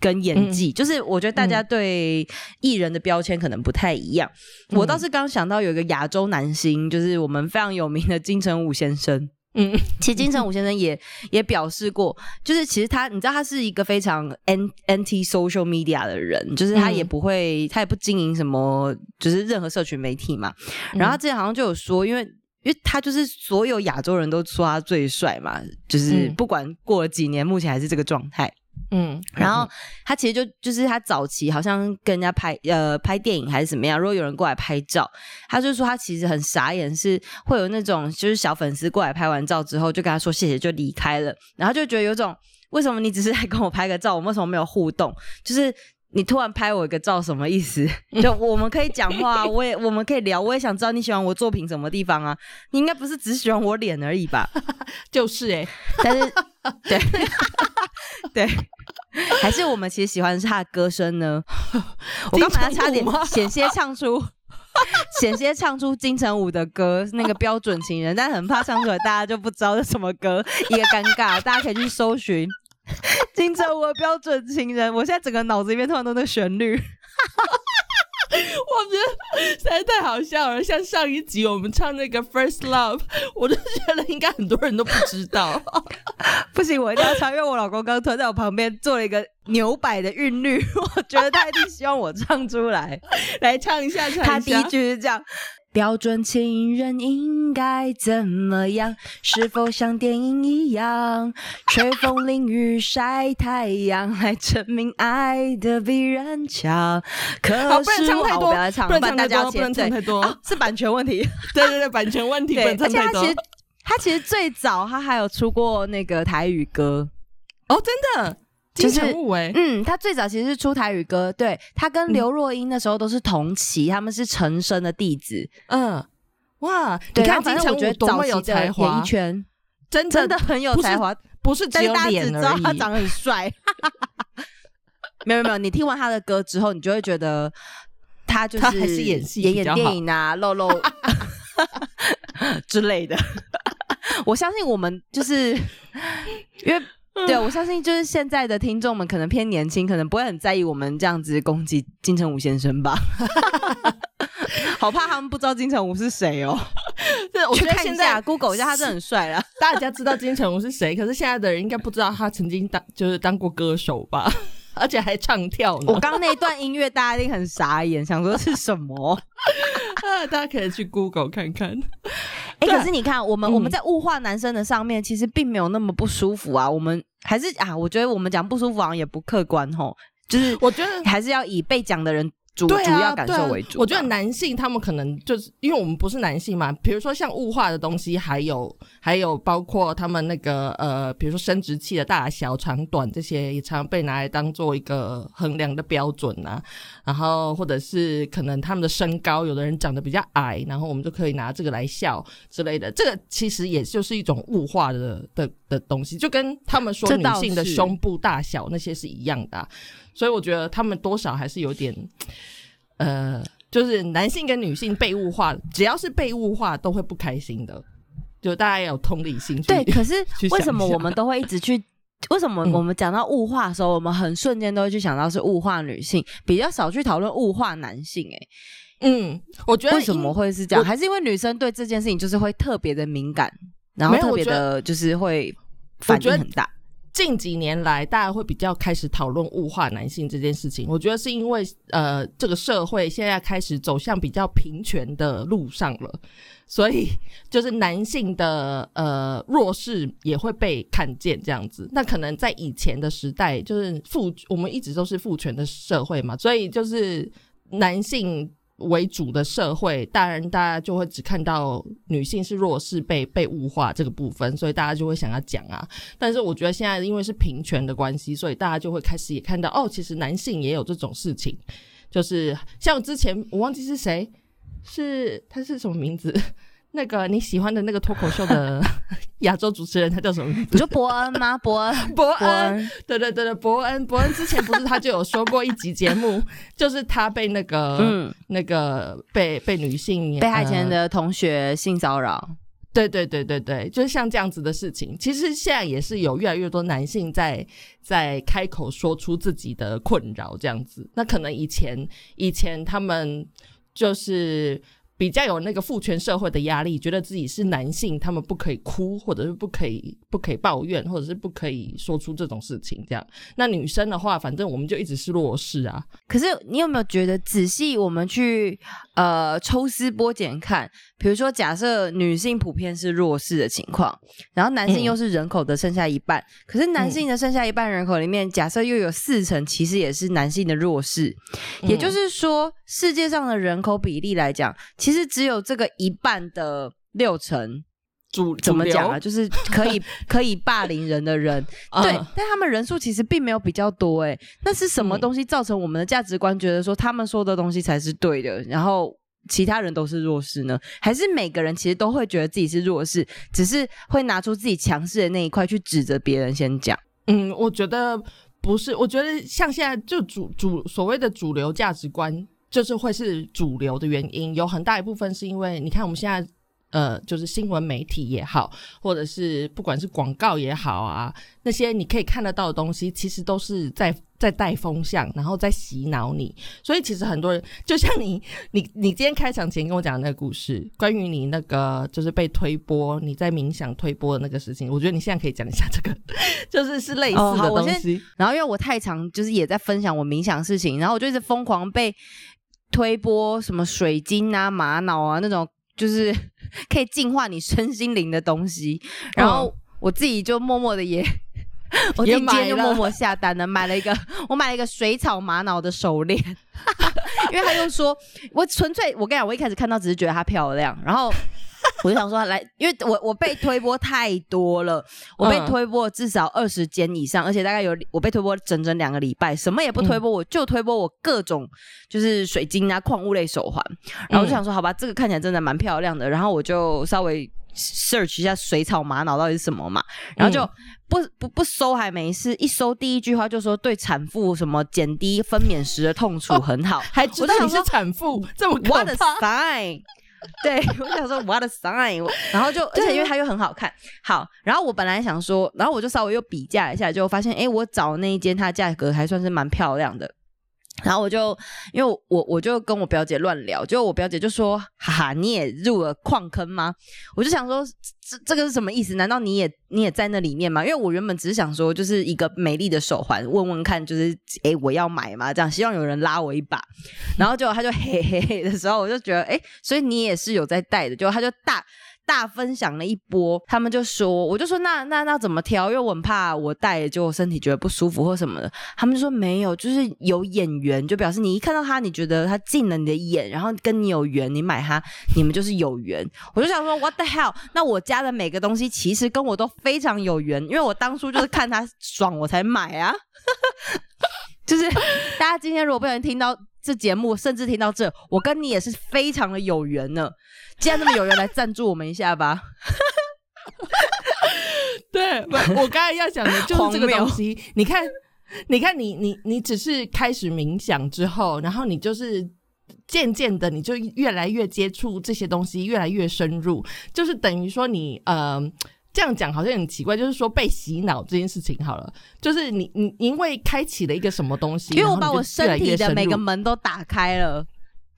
Speaker 1: 跟演技，就是我觉得大家对艺人的标签可能不太一样。我倒是刚想到有一个亚洲男星，就是我们非常有名的金城武先生。嗯，其实金城武先生也也表示过，就是其实他你知道他是一个非常 an anti social media 的人，就是他也不会，他也不经营什么，就是任何社群媒体嘛。然后之前好像就有说，因为。因为他就是所有亚洲人都说他最帅嘛，就是不管过了几年，目前还是这个状态。嗯，然后他其实就就是他早期好像跟人家拍呃拍电影还是怎么样，如果有人过来拍照，他就说他其实很傻眼，是会有那种就是小粉丝过来拍完照之后就跟他说谢谢就离开了，然后就觉得有种为什么你只是来跟我拍个照，我们为什么没有互动？就是你突然拍我一个照，什么意思？就我们可以讲话，我也我们可以聊，我也想知道你喜欢我作品什么地方啊？你应该不是只喜欢我脸而已吧？
Speaker 2: 就是哎，
Speaker 1: 但是 对对，还是我们其实喜欢是他的歌声呢？我刚才差点险些唱出。险些唱出金城武的歌，那个标准情人，但很怕唱出来大家就不知道是什么歌，一个尴尬。大家可以去搜寻金城武的标准情人，我现在整个脑子里面突然都那旋律。
Speaker 2: 我觉得实在太好笑了，像上一集我们唱那个 First Love，我就觉得应该很多人都不知道。
Speaker 1: 不行，我一定要唱，因为我老公刚突在我旁边做了一个牛摆的韵律，我觉得他一定希望我唱出来，
Speaker 2: 来唱一下，唱一下。
Speaker 1: 他第一句是这样。标准情人应该怎么样？是否像电影一样，吹风淋雨晒太阳，来证明爱的比人强？可是
Speaker 2: 我
Speaker 1: 不要唱，不
Speaker 2: 能
Speaker 1: 大家
Speaker 2: 不能唱太多，
Speaker 1: 是版权问题。
Speaker 2: 对对对，版权问题，不能唱太多。
Speaker 1: 他其实他其实最早他还有出过那个台语歌
Speaker 2: 哦，真的。金城武哎，
Speaker 1: 嗯，他最早其实是出台语歌，对他跟刘若英那时候都是同期，他们是陈升的弟子，
Speaker 2: 嗯，哇，你看金城武多么有才华，
Speaker 1: 演艺圈
Speaker 2: 真
Speaker 1: 真的很有才华，
Speaker 2: 不是只有脸而
Speaker 1: 已，他长得很帅，没有没有，你听完他的歌之后，你就会觉得他就是
Speaker 2: 还是演戏
Speaker 1: 演演电影啊，露露 之类的，我相信我们就是因为。对，我相信就是现在的听众们可能偏年轻，可能不会很在意我们这样子攻击金城武先生吧。好怕他们不知道金城武是谁哦。
Speaker 2: 对，我觉得现在
Speaker 1: Google 一下，他真的很帅了。
Speaker 2: 大家知道金城武是谁，可是现在的人应该不知道他曾经当就是当过歌手吧，而且还唱跳呢。
Speaker 1: 我刚刚那一段音乐，大家一定很傻眼，想说是什么？
Speaker 2: 啊，大家可以去 Google 看看。
Speaker 1: 哎，可是你看，我们我们在物化男生的上面，其实并没有那么不舒服啊。我们还是啊，我觉得我们讲不舒服好像也不客观吼，就是
Speaker 2: 我觉得
Speaker 1: 还是要以被讲的人。主主要感受为主，
Speaker 2: 我觉得男性他们可能就是因为我们不是男性嘛，比如说像物化的东西，还有还有包括他们那个呃，比如说生殖器的大小、长短这些，也常被拿来当做一个衡量的标准啊。然后或者是可能他们的身高，有的人长得比较矮，然后我们就可以拿这个来笑之类的。这个其实也就是一种物化的的的东西，就跟他们说女性的胸部大小那些是一样的。所以我觉得他们多少还是有点，呃，就是男性跟女性被物化，只要是被物化都会不开心的。就大家有同理心。
Speaker 1: 对，可是 为什么我们都会一直去？为什么我们讲到物化的时候，我们很瞬间都会去想到是物化女性，比较少去讨论物化男性？哎，
Speaker 2: 嗯，我觉得
Speaker 1: 为什么会是这样？还是因为女生对这件事情就是会特别的敏感，然后特别的就是会反应很大。
Speaker 2: 近几年来，大家会比较开始讨论物化男性这件事情。我觉得是因为，呃，这个社会现在开始走向比较平权的路上了，所以就是男性的呃弱势也会被看见这样子。那可能在以前的时代，就是父我们一直都是父权的社会嘛，所以就是男性。为主的社会，当然大家就会只看到女性是弱势、被被物化这个部分，所以大家就会想要讲啊。但是我觉得现在因为是平权的关系，所以大家就会开始也看到哦，其实男性也有这种事情，就是像之前我忘记是谁，是他是什么名字。那个你喜欢的那个脱口秀的 亚洲主持人，他叫什么名字？
Speaker 1: 你说伯恩吗？伯恩，
Speaker 2: 伯恩，对对对对，伯恩，伯恩之前不是他就有说过一集节目，就是他被那个嗯那个被被女性
Speaker 1: 被害前的同学性骚扰，
Speaker 2: 对对对对对，就是像这样子的事情，其实现在也是有越来越多男性在在开口说出自己的困扰这样子，那可能以前以前他们就是。比较有那个父权社会的压力，觉得自己是男性，他们不可以哭，或者是不可以不可以抱怨，或者是不可以说出这种事情。这样，那女生的话，反正我们就一直是弱势啊。
Speaker 1: 可是你有没有觉得，仔细我们去呃抽丝剥茧看，比如说假设女性普遍是弱势的情况，然后男性又是人口的剩下一半，可是男性的剩下一半人口里面，假设又有四成其实也是男性的弱势，也就是说，世界上的人口比例来讲，其实。只有这个一半的六成
Speaker 2: 主
Speaker 1: 怎么讲
Speaker 2: 啊？
Speaker 1: 就是可以 可以霸凌人的人，对，但他们人数其实并没有比较多，哎，那是什么东西造成我们的价值观觉得说他们说的东西才是对的，然后其他人都是弱势呢？还是每个人其实都会觉得自己是弱势，只是会拿出自己强势的那一块去指责别人先讲？
Speaker 2: 嗯，我觉得不是，我觉得像现在就主主所谓的主流价值观，就是会是主流的原因，有很大一部分是因为你看我们现在。呃，就是新闻媒体也好，或者是不管是广告也好啊，那些你可以看得到的东西，其实都是在在带风向，然后在洗脑你。所以其实很多人，就像你，你你今天开场前跟我讲的那个故事，关于你那个就是被推波，你在冥想推波的那个事情，我觉得你现在可以讲一下这个，就是是类似的东西。
Speaker 1: 然后因为我太常就是也在分享我冥想事情，然后我就一直疯狂被推波，什么水晶啊、玛瑙啊那种。就是 可以净化你身心灵的东西，然后我自己就默默的也，我今天就默默下单了，买了一个，我买了一个水草玛瑙的手链，因为他又说，我纯粹我跟你讲，我一开始看到只是觉得它漂亮，然后。我就想说来，因为我我被推波太多了，我被推波至少二十间以上，而且大概有我被推波整整两个礼拜，什么也不推波，我就推波我各种就是水晶啊、矿物类手环，然后我就想说，好吧，这个看起来真的蛮漂亮的，然后我就稍微 search 一下水草玛瑙到底是什么嘛，然后就不不不搜还没事，一搜第一句话就说对产妇什么减低分娩时的痛楚很好，
Speaker 2: 还。知道你是产妇，这么
Speaker 1: 我的 sign。对，我想说 what a sign，然后就而且因为它又很好看，好，然后我本来想说，然后我就稍微又比价一下，就发现哎，我找那一间它的价格还算是蛮漂亮的。然后我就因为我我就跟我表姐乱聊，就我表姐就说：“哈哈，你也入了矿坑吗？”我就想说，这这个是什么意思？难道你也你也在那里面吗？因为我原本只是想说，就是一个美丽的手环，问问看，就是哎，我要买吗？这样希望有人拉我一把。然后结果他就 嘿嘿嘿的时候，我就觉得哎，所以你也是有在戴的。就他就大。大分享了一波，他们就说，我就说那那那怎么挑？因为我很怕我戴就身体觉得不舒服或什么的。他们就说没有，就是有眼缘，就表示你一看到它，你觉得它进了你的眼，然后跟你有缘，你买它，你们就是有缘。我就想说，What the hell？那我家的每个东西其实跟我都非常有缘，因为我当初就是看它爽我才买啊。就是 大家今天如果不小心听到这节目，甚至听到这，我跟你也是非常的有缘呢。既然那么有缘来赞助我们一下吧，
Speaker 2: 对，我刚才要讲的就是这个东西。你看，你看，你你你只是开始冥想之后，然后你就是渐渐的，你就越来越接触这些东西，越来越深入，就是等于说你呃。这样讲好像很奇怪，就是说被洗脑这件事情好了，就是你你因为开启了一个什么东西，
Speaker 1: 因为我把我身体的每个门都打开了。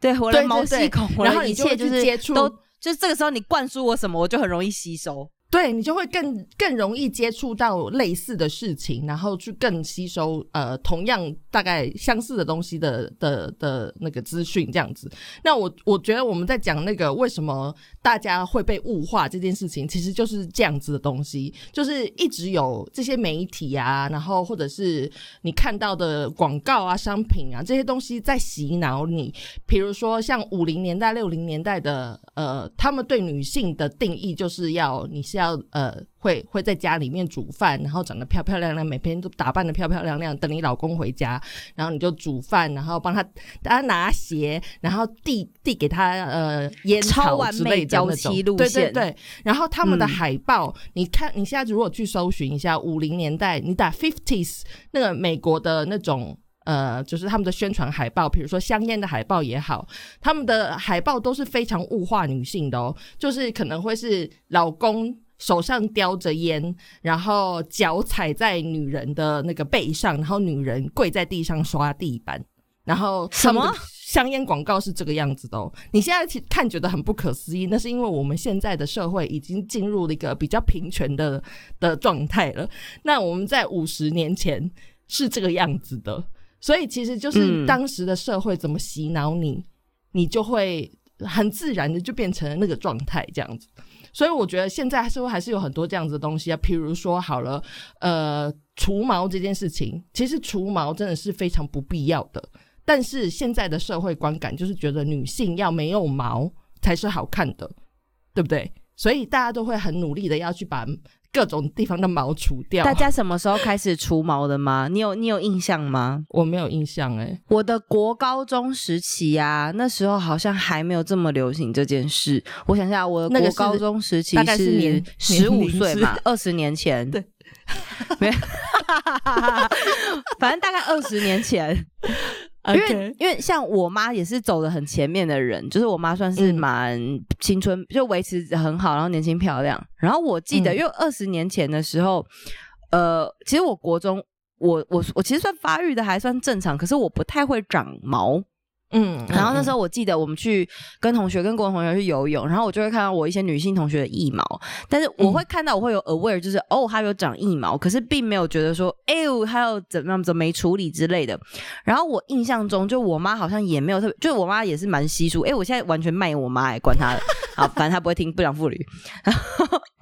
Speaker 1: 对，我的毛细孔，
Speaker 2: 然后一
Speaker 1: 切
Speaker 2: 就是接触，
Speaker 1: 都就是这个时候你灌输我什么，我就很容易吸收。
Speaker 2: 对你就会更更容易接触到类似的事情，然后去更吸收呃同样大概相似的东西的的的那个资讯这样子。那我我觉得我们在讲那个为什么大家会被物化这件事情，其实就是这样子的东西，就是一直有这些媒体啊，然后或者是你看到的广告啊、商品啊这些东西在洗脑你。比如说像五零年代、六零年代的呃，他们对女性的定义就是要你是要。要呃，会会在家里面煮饭，然后长得漂漂亮亮，每天都打扮的漂漂亮亮，等你老公回家，然后你就煮饭，然后帮他他拿鞋，然后递递给他呃烟草之类的那种，对对对。然后他们的海报，你看你现在如果去搜寻一下五零年代，你打 fifties 那个美国的那种。呃，就是他们的宣传海报，比如说香烟的海报也好，他们的海报都是非常物化女性的哦，就是可能会是老公手上叼着烟，然后脚踩在女人的那个背上，然后女人跪在地上刷地板，然后
Speaker 1: 什么
Speaker 2: 香烟广告是这个样子的哦。你现在看觉得很不可思议，那是因为我们现在的社会已经进入了一个比较平权的的状态了。那我们在五十年前是这个样子的。所以其实就是当时的社会怎么洗脑你，你就会很自然的就变成了那个状态这样子。所以我觉得现在社会还是有很多这样子的东西啊，譬如说好了，呃，除毛这件事情，其实除毛真的是非常不必要的。但是现在的社会观感就是觉得女性要没有毛才是好看的，对不对？所以大家都会很努力的要去把各种地方的毛除掉。
Speaker 1: 大家什么时候开始除毛的吗？你有你有印象吗？
Speaker 2: 我没有印象哎，
Speaker 1: 我的国高中时期啊，那时候好像还没有这么流行这件事。我想一下，我的国高中时期
Speaker 2: 是
Speaker 1: 十五岁嘛，二十年前。
Speaker 2: 对，
Speaker 1: 没，反正大概二十年前。因为因为像我妈也是走的很前面的人，就是我妈算是蛮青春，就维持很好，然后年轻漂亮。然后我记得，因为二十年前的时候，呃，其实我国中，我我我其实算发育的还算正常，可是我不太会长毛。嗯，然后那时候我记得我们去跟同学、跟国同学去游泳，然后我就会看到我一些女性同学的腋毛，但是我会看到我会有 aware，就是哦，她有长腋毛，可是并没有觉得说，哎呦，她有怎么样怎么没处理之类的。然后我印象中，就我妈好像也没有特别，就我妈也是蛮稀疏。哎，我现在完全卖我妈，哎，管她的，好，反正她不会听不良妇女。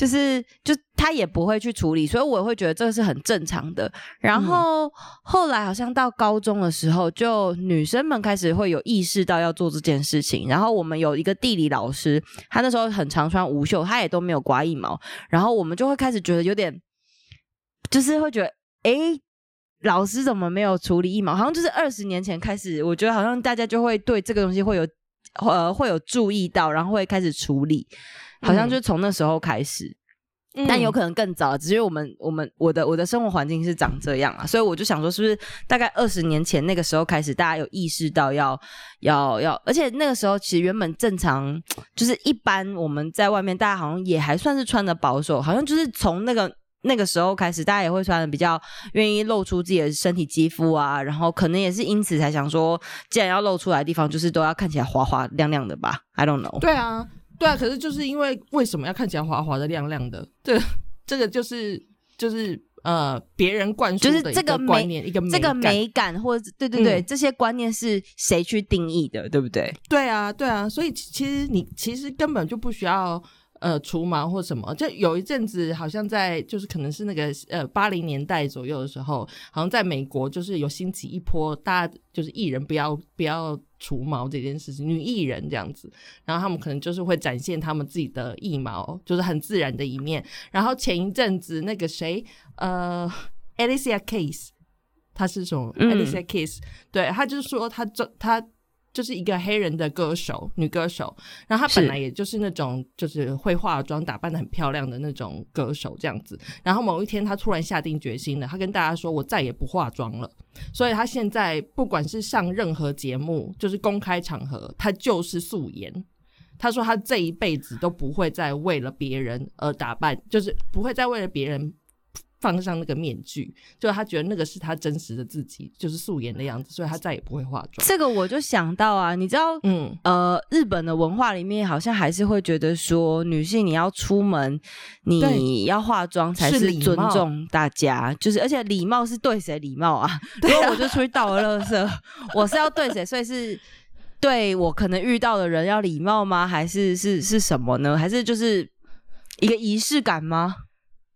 Speaker 1: 就是，就他也不会去处理，所以我会觉得这个是很正常的。然后后来好像到高中的时候，就女生们开始会有意识到要做这件事情。然后我们有一个地理老师，他那时候很常穿无袖，他也都没有刮一毛。然后我们就会开始觉得有点，就是会觉得，哎，老师怎么没有处理一毛？好像就是二十年前开始，我觉得好像大家就会对这个东西会有呃会有注意到，然后会开始处理。好像就从那时候开始，但有可能更早，只是我们我们我的我的生活环境是长这样啊，所以我就想说，是不是大概二十年前那个时候开始，大家有意识到要要要，而且那个时候其实原本正常就是一般我们在外面，大家好像也还算是穿的保守，好像就是从那个那个时候开始，大家也会穿的比较愿意露出自己的身体肌肤啊，然后可能也是因此才想说，既然要露出来的地方，就是都要看起来滑滑亮亮的吧？I don't know。
Speaker 2: 对啊。对啊，可是就是因为为什么要看起来滑滑的、亮亮的？这 这个就是就是呃，别人灌输的
Speaker 1: 这个
Speaker 2: 观念，一个
Speaker 1: 这个美感，或者对对对，这些观念是谁去定义的？对不对？
Speaker 2: 对啊，对啊，所以其实你其实根本就不需要。呃，除毛或什么，就有一阵子好像在，就是可能是那个呃八零年代左右的时候，好像在美国就是有兴起一波，大家就是艺人不要不要除毛这件事情，女艺人这样子，然后他们可能就是会展现他们自己的腋毛，就是很自然的一面。然后前一阵子那个谁，呃，Alicia Keys，她是什么 Alicia Keys，对，她就是说她这她。就是一个黑人的歌手，女歌手，然后她本来也就是那种就是会化妆、打扮的很漂亮的那种歌手这样子。然后某一天，她突然下定决心了，她跟大家说：“我再也不化妆了。”所以她现在不管是上任何节目，就是公开场合，她就是素颜。她说：“她这一辈子都不会再为了别人而打扮，就是不会再为了别人。”放上那个面具，就他觉得那个是他真实的自己，就是素颜的样子，所以他再也不会化妆。
Speaker 1: 这个我就想到啊，你知道，嗯呃，日本的文化里面好像还是会觉得说，女性你要出门，你要化妆才是尊重大家，就是而且礼貌是对谁礼貌啊？如果我就出去倒个垃圾，我是要对谁？所以是对我可能遇到的人要礼貌吗？还是是是什么呢？还是就是一个仪式感吗？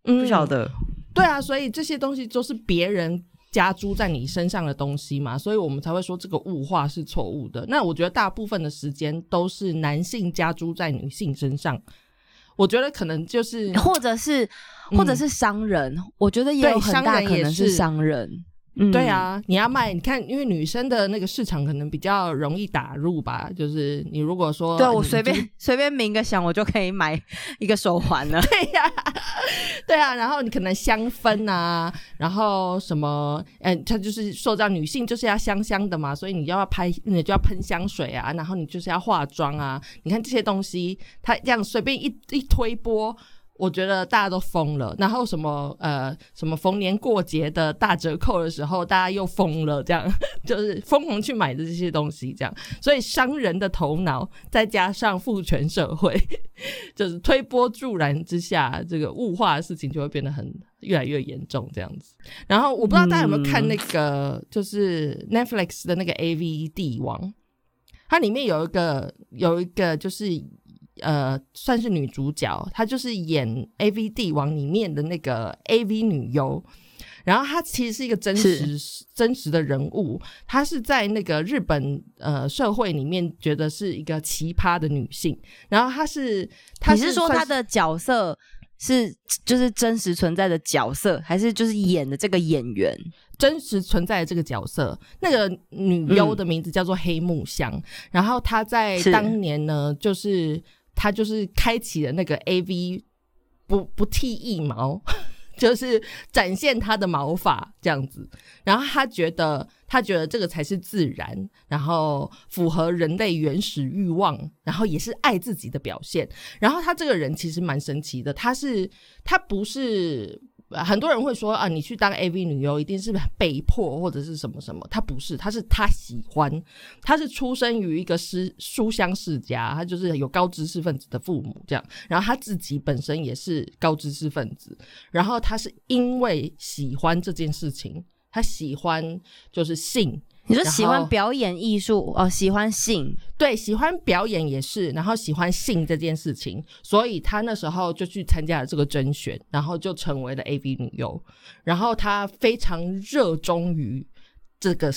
Speaker 1: 不晓得。
Speaker 2: 对啊，所以这些东西都是别人加诸在你身上的东西嘛，所以我们才会说这个物化是错误的。那我觉得大部分的时间都是男性加诸在女性身上，我觉得可能就是
Speaker 1: 或者是或者是商人，我觉得也有很大可能是商人。
Speaker 2: 对啊，你要卖，你看，因为女生的那个市场可能比较容易打入吧。就是你如果说，
Speaker 1: 对我随便 随便鸣个想，我就可以买一个手环了。
Speaker 2: 对呀，对啊。然后你可能香氛啊，然后什么，嗯，他就是塑造女性就是要香香的嘛，所以你就要拍，你就要喷香水啊，然后你就是要化妆啊。你看这些东西，他这样随便一一推波。我觉得大家都疯了，然后什么呃什么逢年过节的大折扣的时候，大家又疯了，这样 就是疯狂去买的这些东西，这样，所以商人的头脑再加上父权社会，就是推波助澜之下，这个物化的事情就会变得很越来越严重，这样子。然后我不知道大家有没有看那个，就是 Netflix 的那个 A V 帝王，它里面有一个有一个就是。呃，算是女主角，她就是演《A V 帝王》里面的那个 A V 女优。然后她其实是一个真实真实的人物，她是在那个日本呃社会里面觉得是一个奇葩的女性。然后她是，
Speaker 1: 你是说她的角色是就是真实存在的角色，还是就是演的这个演员
Speaker 2: 真实存在的这个角色？那个女优的名字叫做黑木香，然后她在当年呢，就是他就是开启了那个 A V。不不剃一毛，就是展现他的毛发这样子。然后他觉得，他觉得这个才是自然，然后符合人类原始欲望，然后也是爱自己的表现。然后他这个人其实蛮神奇的，他是他不是。很多人会说啊，你去当 AV 女优一定是被迫或者是什么什么？她不是，她是她喜欢，她是出生于一个师书香世家，她就是有高知识分子的父母这样，然后她自己本身也是高知识分子，然后她是因为喜欢这件事情，她喜欢就是性。
Speaker 1: 你说喜欢表演艺术哦，喜欢性，
Speaker 2: 对，喜欢表演也是，然后喜欢性这件事情，所以他那时候就去参加了这个甄选，然后就成为了 AV 女优，然后他非常热衷于这个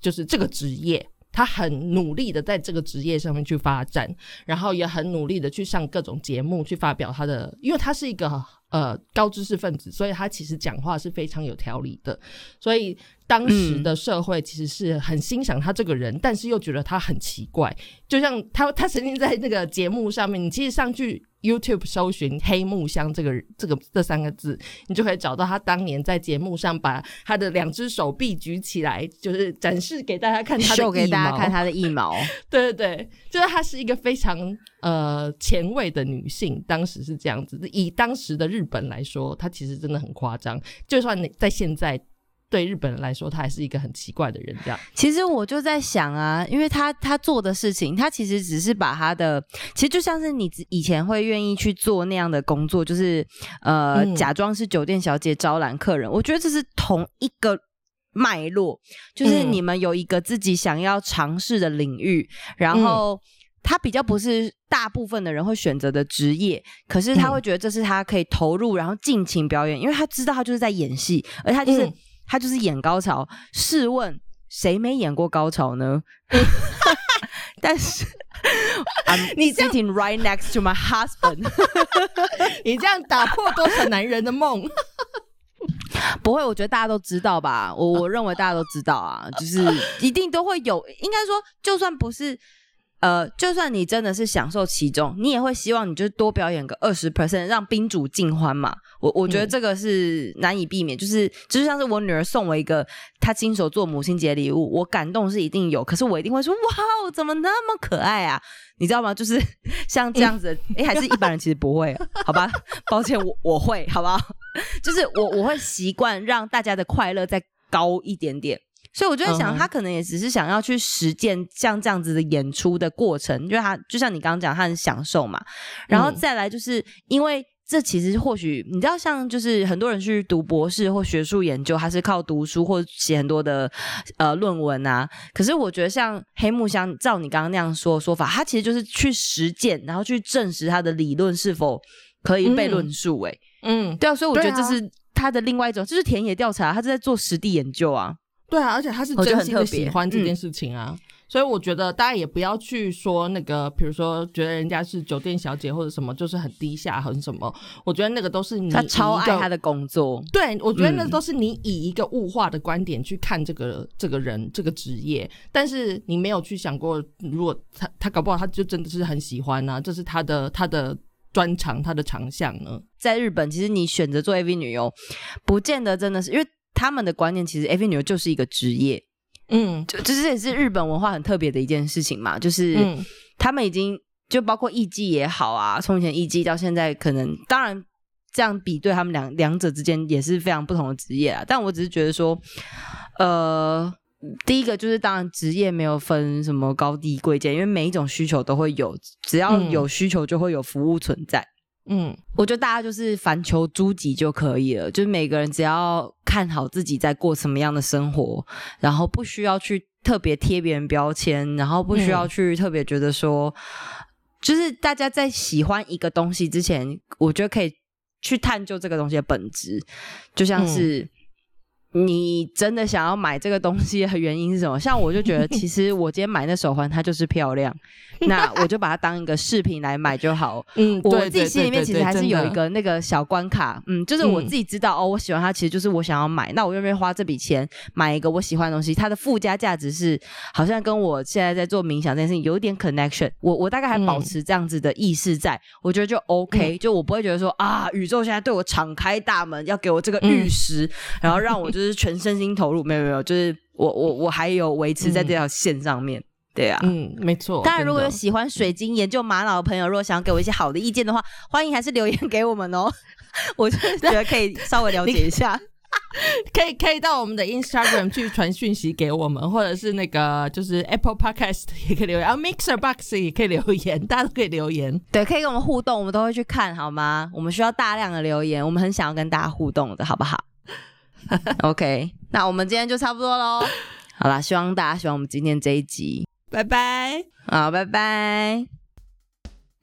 Speaker 2: 就是这个职业，他很努力的在这个职业上面去发展，然后也很努力的去上各种节目去发表他的，因为他是一个呃高知识分子，所以他其实讲话是非常有条理的，所以。当时的社会其实是很欣赏他这个人，但是又觉得他很奇怪。就像他，他曾经在那个节目上面，你其实上去 YouTube 搜寻“黑木香”这个这个这三个字，你就可以找到他当年在节目上把他的两只手臂举起来，就是展示给大家看他的，秀
Speaker 1: 给大家看他的 腋毛。
Speaker 2: 对对对，就是她是一个非常呃前卫的女性，当时是这样子。以当时的日本来说，她其实真的很夸张。就算你在现在。对日本人来说，他还是一个很奇怪的人。这样，
Speaker 1: 其实我就在想啊，因为他他做的事情，他其实只是把他的，其实就像是你以前会愿意去做那样的工作，就是呃，假装是酒店小姐招揽客人。我觉得这是同一个脉络，就是你们有一个自己想要尝试的领域，然后他比较不是大部分的人会选择的职业，可是他会觉得这是他可以投入，然后尽情表演，因为他知道他就是在演戏，而他就是。他就是演高潮，试问谁没演过高潮呢？但是，I'm sitting right next to my husband。
Speaker 2: 你这样打破多少男人的梦？
Speaker 1: 不会，我觉得大家都知道吧？我我认为大家都知道啊，就是一定都会有。应该说，就算不是。呃，就算你真的是享受其中，你也会希望你就是多表演个二十 percent，让宾主尽欢嘛。我我觉得这个是难以避免，就是就像是我女儿送我一个她亲手做母亲节礼物，我感动是一定有，可是我一定会说哇，怎么那么可爱啊？你知道吗？就是 像这样子，哎，还是一般人其实不会，好吧？抱歉，我我会，好不好？就是我我会习惯让大家的快乐再高一点点。所以我就在想，他可能也只是想要去实践像这样子的演出的过程，因为他就像你刚刚讲，他很享受嘛。然后再来就是，因为这其实或许你知道，像就是很多人去读博士或学术研究，他是靠读书或写很多的呃论文啊。可是我觉得像黑木香，照你刚刚那样说说法，他其实就是去实践，然后去证实他的理论是否可以被论述。哎，嗯，对啊，所以我觉得这是他的另外一种，就是田野调查，他是在做实地研究啊。
Speaker 2: 对啊，而且他是真心的喜欢这件事情啊，所以我觉得大家也不要去说那个，比如说觉得人家是酒店小姐或者什么，就是很低下很什么。我觉得那个都是你
Speaker 1: 他超爱他的工作。
Speaker 2: 对，我觉得那都是你以一个物化的观点去看这个这个人这个职业，但是你没有去想过，如果他他搞不好他就真的是很喜欢啊，这是他的他的专长，他的长项呢。
Speaker 1: 在日本，其实你选择做 AV 女优，不见得真的是因为。他们的观念其实，AV 女优就是一个职业，嗯，就就是也是日本文化很特别的一件事情嘛，就是他们已经就包括艺妓也好啊，从前艺妓到现在，可能当然这样比对他们两两者之间也是非常不同的职业啊。但我只是觉得说，呃，第一个就是当然职业没有分什么高低贵贱，因为每一种需求都会有，只要有需求就会有服务存在。嗯，我觉得大家就是反求诸己就可以了，就是每个人只要看好自己在过什么样的生活，然后不需要去特别贴别人标签，然后不需要去特别觉得说，就是大家在喜欢一个东西之前，我觉得可以去探究这个东西的本质，就像是你真的想要买这个东西的原因是什么？像我就觉得，其实我今天买那手环，它就是漂亮，那我就把它当一个饰品来买就好。嗯，我自己心里面其实还是有一个那个小关卡，嗯，就是我自己知道哦，我喜欢它，其实就是我想要买，那我愿不愿意花这笔钱买一个我喜欢的东西？它的附加价值是好像跟我现在在做冥想这件事情有一点 connection。我我大概还保持这样子的意识，在我觉得就 OK，就我不会觉得说啊，宇宙现在对我敞开大门，要给我这个玉石，然后让我就。就是全身心投入，没有没有，就是我我我还有维持在这条线上面，对啊，
Speaker 2: 嗯，没错。
Speaker 1: 当然，如果有喜欢水晶研究玛瑙的朋友，如果想要给我一些好的意见的话，欢迎还是留言给我们哦。我就觉得可以稍微了解一下，
Speaker 2: 可以可以到我们的 Instagram 去传讯息给我们，或者是那个就是 Apple Podcast 也可以留言，啊 Mixer Box 也可以留言，大家都可以留言，
Speaker 1: 对，可以跟我们互动，我们都会去看，好吗？我们需要大量的留言，我们很想要跟大家互动的，好不好 OK，那我们今天就差不多喽。好啦，希望大家喜欢我们今天这一集。
Speaker 2: 拜拜，
Speaker 1: 好，拜拜。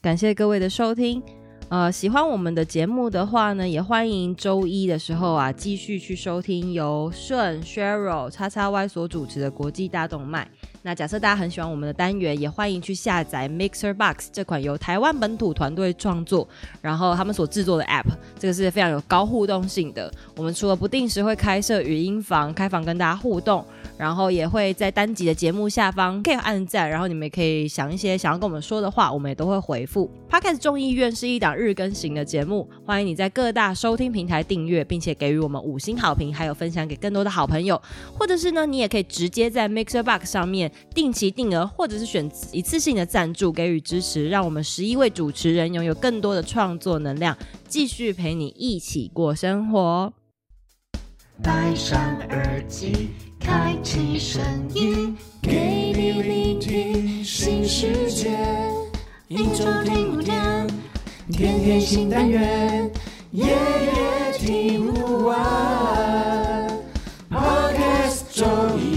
Speaker 1: 感谢各位的收听。呃，喜欢我们的节目的话呢，也欢迎周一的时候啊，继续去收听由顺 Cheryl 叉叉 Y 所主持的国际大动脉。那假设大家很喜欢我们的单元，也欢迎去下载 Mixer Box 这款由台湾本土团队创作，然后他们所制作的 App，这个是非常有高互动性的。我们除了不定时会开设语音房，开房跟大家互动，然后也会在单集的节目下方可以按赞，然后你们也可以想一些想要跟我们说的话，我们也都会回复。Podcast 众议院是一档日更型的节目，欢迎你在各大收听平台订阅，并且给予我们五星好评，还有分享给更多的好朋友，或者是呢，你也可以直接在 Mixer Box 上面。定期定额，或者是选一次性的赞助给予支持，让我们十一位主持人拥有更多的创作能量，继续陪你一起过生活。戴上耳机，开启声音，给你聆听新世界。一周听五天，天天新单元，夜夜听不完。Podcast 周一。